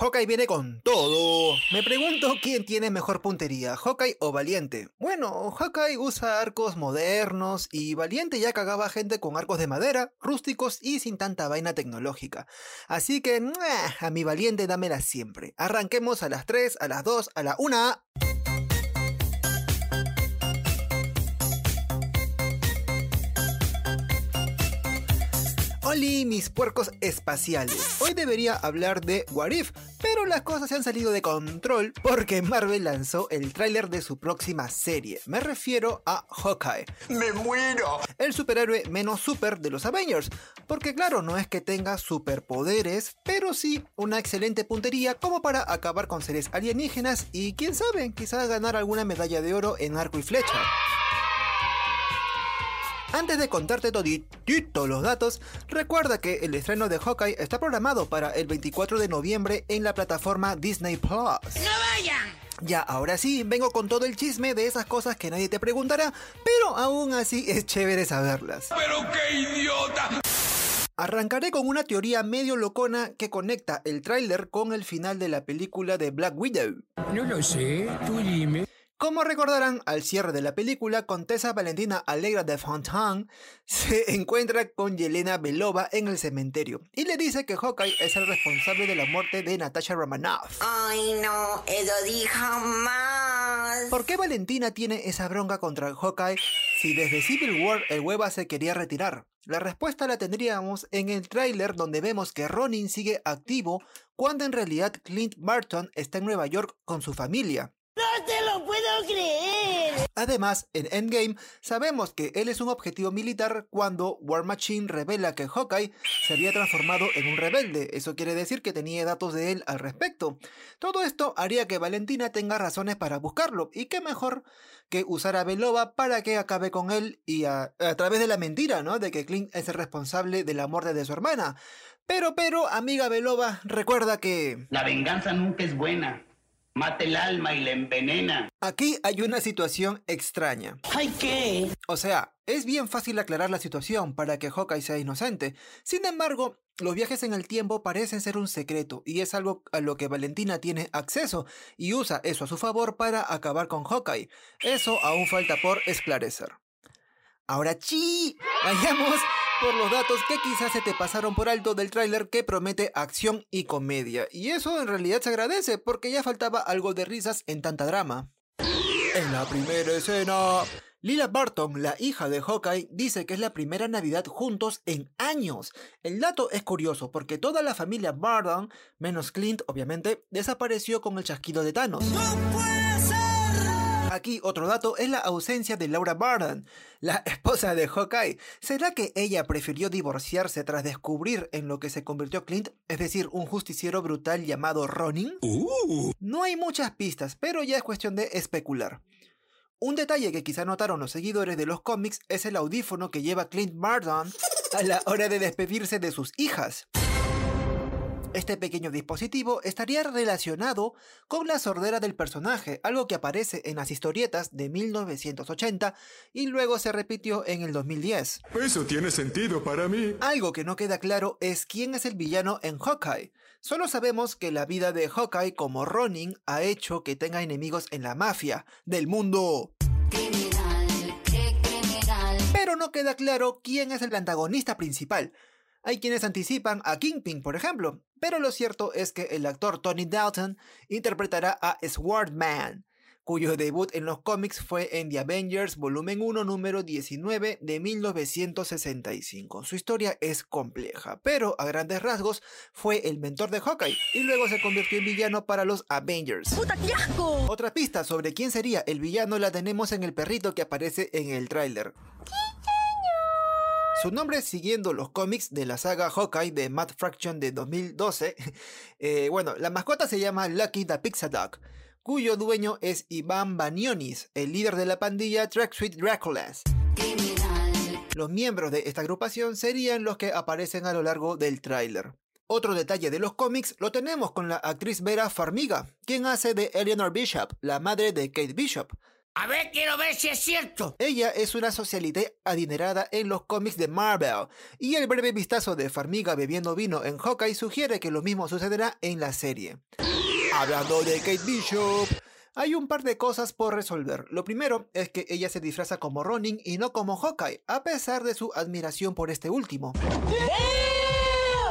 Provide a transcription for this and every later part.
Hawkeye viene con todo. Me pregunto quién tiene mejor puntería, Hawkeye o Valiente. Bueno, Hawkeye usa arcos modernos y Valiente ya cagaba gente con arcos de madera, rústicos y sin tanta vaina tecnológica. Así que, a mi Valiente dámela siempre. Arranquemos a las 3, a las 2, a la 1. Hola mis puercos espaciales. Hoy debería hablar de What If, pero las cosas se han salido de control porque Marvel lanzó el tráiler de su próxima serie. Me refiero a Hawkeye. ¡Me muero! El superhéroe menos super de los Avengers. Porque claro, no es que tenga superpoderes, pero sí una excelente puntería como para acabar con seres alienígenas y quién sabe, quizás ganar alguna medalla de oro en arco y flecha. Antes de contarte toditito los datos, recuerda que el estreno de Hawkeye está programado para el 24 de noviembre en la plataforma Disney Plus. ¡No vayan! Ya, ahora sí, vengo con todo el chisme de esas cosas que nadie te preguntará, pero aún así es chévere saberlas. ¡Pero qué idiota! Arrancaré con una teoría medio locona que conecta el tráiler con el final de la película de Black Widow. No lo sé, tú dime. Como recordarán, al cierre de la película, Contesa Valentina Alegra de Fontaine se encuentra con Yelena Belova en el cementerio y le dice que Hawkeye es el responsable de la muerte de Natasha Romanoff. Ay, no, eso dijo más. ¿Por qué Valentina tiene esa bronca contra Hawkeye si desde Civil War el hueva se quería retirar? La respuesta la tendríamos en el tráiler donde vemos que Ronin sigue activo cuando en realidad Clint Barton está en Nueva York con su familia. Además, en Endgame sabemos que él es un objetivo militar cuando War Machine revela que Hawkeye se había transformado en un rebelde. Eso quiere decir que tenía datos de él al respecto. Todo esto haría que Valentina tenga razones para buscarlo. Y qué mejor que usar a Belova para que acabe con él y a, a través de la mentira, ¿no? De que Clint es el responsable de la muerte de su hermana. Pero, pero, amiga Belova, recuerda que... La venganza nunca es buena. Mata el alma y la envenena. Aquí hay una situación extraña. ¿Ay qué? O sea, es bien fácil aclarar la situación para que Hawkeye sea inocente. Sin embargo, los viajes en el tiempo parecen ser un secreto y es algo a lo que Valentina tiene acceso y usa eso a su favor para acabar con Hawkeye. Eso aún falta por esclarecer. Ahora chi, vayamos por los datos que quizás se te pasaron por alto del tráiler que promete acción y comedia. Y eso en realidad se agradece porque ya faltaba algo de risas en tanta drama. En la primera escena, Lila Barton, la hija de Hawkeye, dice que es la primera Navidad juntos en años. El dato es curioso porque toda la familia Barton, menos Clint obviamente, desapareció con el chasquido de Thanos. Aquí otro dato es la ausencia de Laura Barton, la esposa de Hawkeye. ¿Será que ella prefirió divorciarse tras descubrir en lo que se convirtió Clint, es decir, un justiciero brutal llamado Ronin? No hay muchas pistas, pero ya es cuestión de especular. Un detalle que quizá notaron los seguidores de los cómics es el audífono que lleva Clint Barton a la hora de despedirse de sus hijas. Este pequeño dispositivo estaría relacionado con la sordera del personaje, algo que aparece en las historietas de 1980 y luego se repitió en el 2010. Eso tiene sentido para mí. Algo que no queda claro es quién es el villano en Hawkeye. Solo sabemos que la vida de Hawkeye como Ronin ha hecho que tenga enemigos en la mafia del mundo. Pero no queda claro quién es el antagonista principal. Hay quienes anticipan a Kingpin, por ejemplo, pero lo cierto es que el actor Tony Dalton interpretará a Swordman, cuyo debut en los cómics fue en The Avengers Volumen 1 número 19 de 1965. Su historia es compleja, pero a grandes rasgos fue el mentor de Hawkeye y luego se convirtió en villano para los Avengers. ¡Puta, qué asco! Otra pista sobre quién sería el villano la tenemos en el perrito que aparece en el tráiler. Su nombre, siguiendo los cómics de la saga Hawkeye de Matt Fraction de 2012, eh, bueno, la mascota se llama Lucky the Pizza Dog, cuyo dueño es Iván Banionis, el líder de la pandilla Track Suite Draculas. Los miembros de esta agrupación serían los que aparecen a lo largo del tráiler. Otro detalle de los cómics lo tenemos con la actriz Vera Farmiga, quien hace de Eleanor Bishop, la madre de Kate Bishop. A ver, quiero ver si es cierto. Ella es una socialité adinerada en los cómics de Marvel, y el breve vistazo de Farmiga bebiendo vino en Hawkeye sugiere que lo mismo sucederá en la serie. Hablando de Kate Bishop, hay un par de cosas por resolver. Lo primero es que ella se disfraza como Ronin y no como Hawkeye, a pesar de su admiración por este último.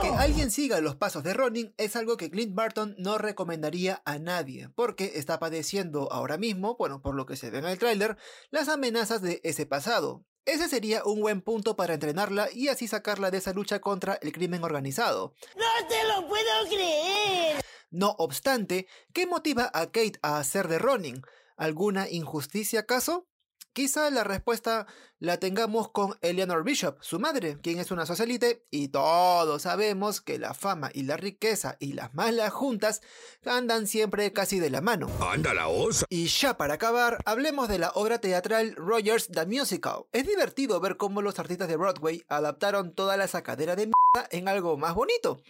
Que alguien siga los pasos de Ronin es algo que Clint Barton no recomendaría a nadie, porque está padeciendo ahora mismo, bueno, por lo que se ve en el tráiler, las amenazas de ese pasado. Ese sería un buen punto para entrenarla y así sacarla de esa lucha contra el crimen organizado. ¡No te lo puedo creer! No obstante, ¿qué motiva a Kate a hacer de Ronin? ¿Alguna injusticia acaso? Quizá la respuesta la tengamos con Eleanor Bishop, su madre, quien es una socialite, y todos sabemos que la fama y la riqueza y las malas juntas andan siempre casi de la mano. Anda la osa. Y ya para acabar, hablemos de la obra teatral Rogers the Musical. Es divertido ver cómo los artistas de Broadway adaptaron toda la sacadera de mierda en algo más bonito.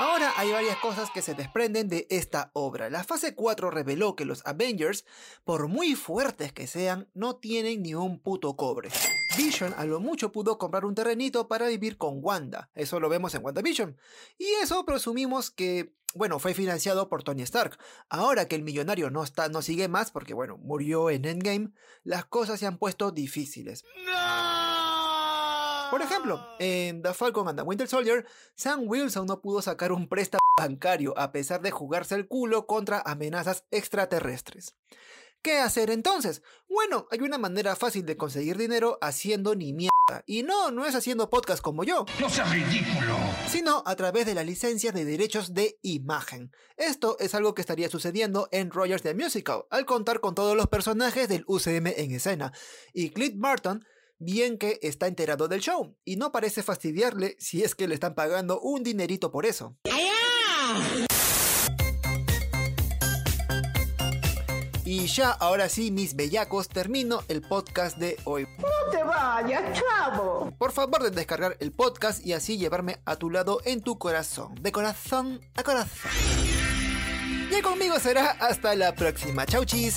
Ahora hay varias cosas que se desprenden de esta obra. La fase 4 reveló que los Avengers, por muy fuertes que sean, no tienen ni un puto cobre. Vision a lo mucho pudo comprar un terrenito para vivir con Wanda. Eso lo vemos en WandaVision. Y eso presumimos que, bueno, fue financiado por Tony Stark. Ahora que el millonario no está, no sigue más porque, bueno, murió en Endgame, las cosas se han puesto difíciles. Por ejemplo, en The Falcon and the Winter Soldier, Sam Wilson no pudo sacar un préstamo bancario a pesar de jugarse el culo contra amenazas extraterrestres. ¿Qué hacer entonces? Bueno, hay una manera fácil de conseguir dinero haciendo ni mierda. Y no, no es haciendo podcast como yo, No seas ridículo. sino a través de las licencias de derechos de imagen. Esto es algo que estaría sucediendo en Rogers the Musical, al contar con todos los personajes del UCM en escena. Y Clint Barton bien que está enterado del show y no parece fastidiarle si es que le están pagando un dinerito por eso. Y ya, ahora sí, mis bellacos, termino el podcast de hoy. No te vayas, chavo. Por favor de descargar el podcast y así llevarme a tu lado en tu corazón, de corazón a corazón. Y conmigo será hasta la próxima. Chau chis.